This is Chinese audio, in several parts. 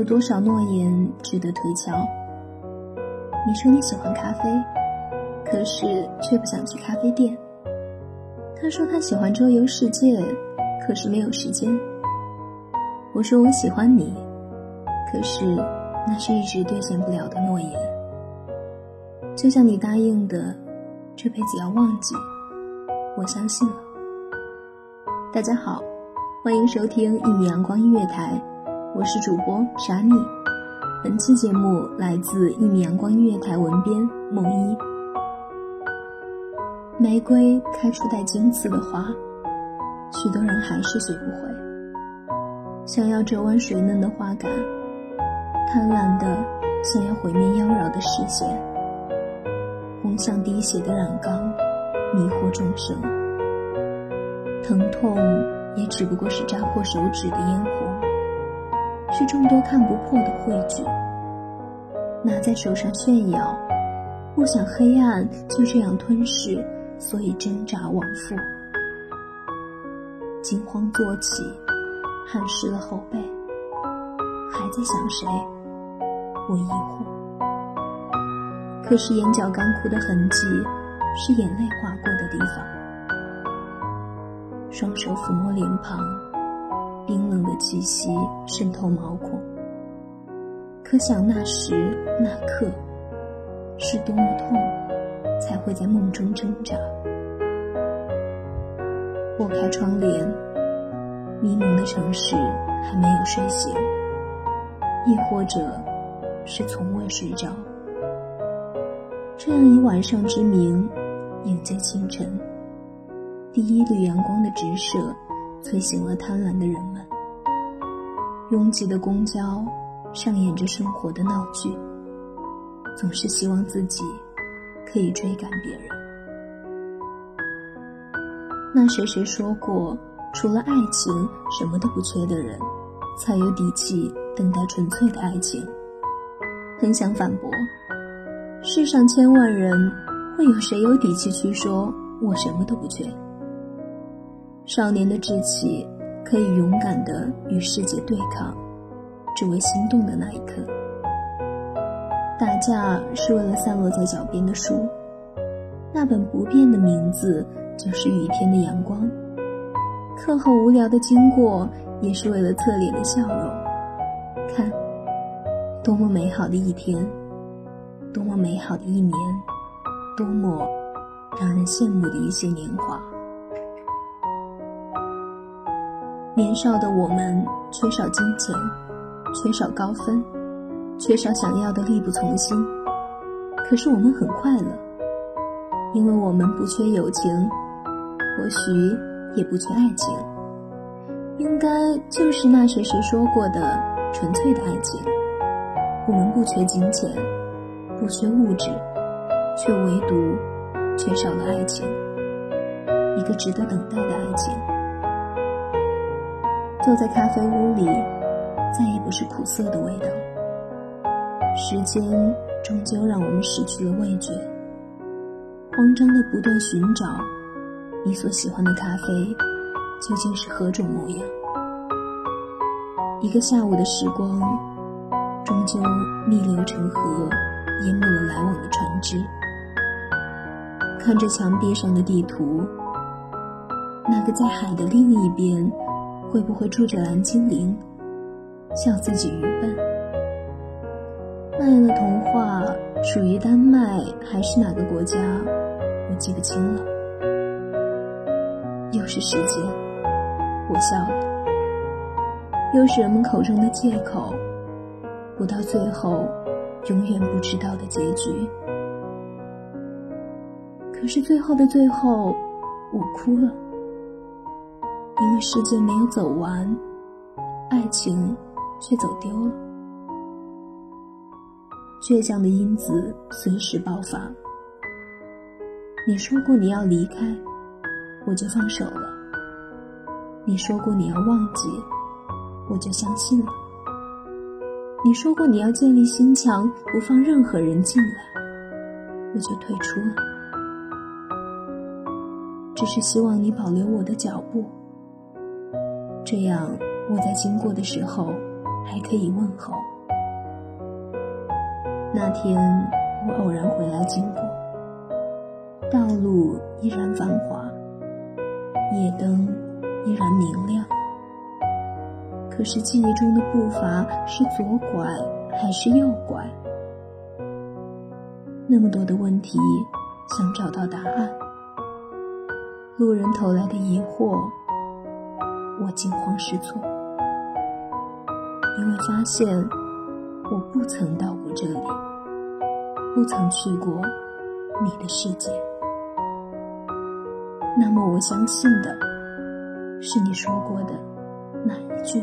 有多少诺言值得推敲？你说你喜欢咖啡，可是却不想去咖啡店。他说他喜欢周游世界，可是没有时间。我说我喜欢你，可是那是一直兑现不了的诺言。就像你答应的，这辈子要忘记，我相信了。大家好，欢迎收听一米阳光音乐台。我是主播莎莉，本期节目来自一米阳光音乐台文编梦一。玫瑰开出带尖刺的花，许多人还是学不会。想要折弯水嫩的花杆，贪婪的想要毁灭妖娆的视线，红像滴血的染缸，迷惑众生。疼痛也只不过是扎破手指的烟火。是众多看不破的汇聚，拿在手上炫耀，不想黑暗就这样吞噬，所以挣扎往复。惊慌坐起，汗湿了后背，还在想谁？我疑惑。可是眼角干枯的痕迹，是眼泪划过的地方。双手抚摸脸庞。冰冷的气息渗透毛孔，可想那时那刻是多么痛，才会在梦中挣扎。拨开窗帘，迷蒙的城市还没有睡醒，亦或者是从未睡着。这样以晚上之名迎接清晨，第一缕阳光的直射。催醒了贪婪的人们。拥挤的公交上演着生活的闹剧，总是希望自己可以追赶别人。那谁谁说过，除了爱情什么都不缺的人，才有底气等待纯粹的爱情。很想反驳，世上千万人，会有谁有底气去说我什么都不缺？少年的志气，可以勇敢地与世界对抗，只为心动的那一刻。打架是为了散落在脚边的书，那本不变的名字就是雨天的阳光。课后无聊的经过，也是为了侧脸的笑容。看，多么美好的一天，多么美好的一年，多么让人羡慕的一些年华。年少的我们缺少金钱，缺少高分，缺少想要的力不从心。可是我们很快乐，因为我们不缺友情，或许也不缺爱情，应该就是那谁谁说过的纯粹的爱情。我们不缺金钱，不缺物质，却唯独缺少了爱情，一个值得等待的爱情。坐在咖啡屋里，再也不是苦涩的味道。时间终究让我们失去了味觉，慌张的不断寻找你所喜欢的咖啡究竟是何种模样。一个下午的时光，终究逆流成河，淹没了来往的船只。看着墙壁上的地图，那个在海的另一边。会不会住着蓝精灵？笑自己愚笨。那样的童话属于丹麦还是哪个国家？我记不清了。又是时间，我笑了。又是人们口中的借口，不到最后，永远不知道的结局。可是最后的最后，我哭了，因为世界没有走完，爱情却走丢了。倔强的因子随时爆发。你说过你要离开，我就放手了；你说过你要忘记，我就相信了；你说过你要建立心墙，不放任何人进来，我就退出了。只是希望你保留我的脚步，这样我在经过的时候还可以问候。那天我偶然回来经过，道路依然繁华，夜灯依然明亮。可是记忆中的步伐是左拐还是右拐？那么多的问题，想找到答案。路人投来的疑惑，我惊慌失措，因为发现。我不曾到过这里，不曾去过你的世界。那么，我相信的是你说过的那一句。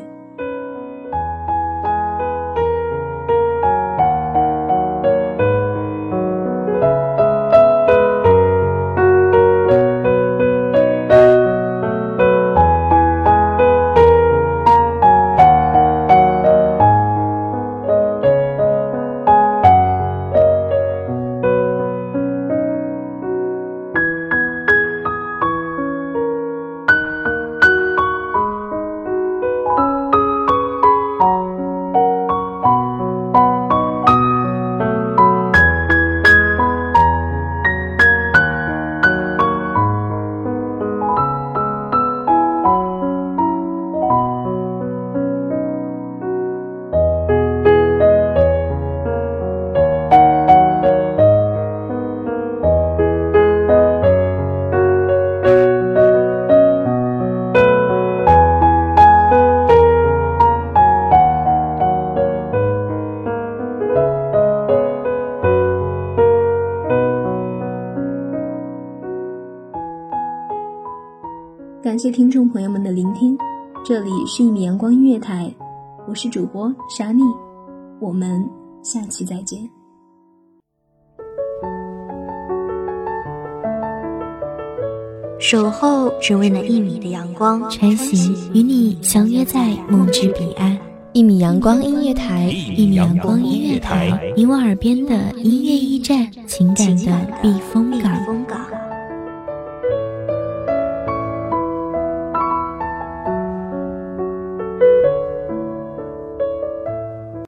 感谢听众朋友们的聆听，这里是一米阳光音乐台，我是主播沙莉，我们下期再见。守候只为那一米的阳光，穿行与你相约在梦之彼岸。一米阳光音乐台，一米阳光音乐台，你我耳边的音乐驿站，情感的避风港。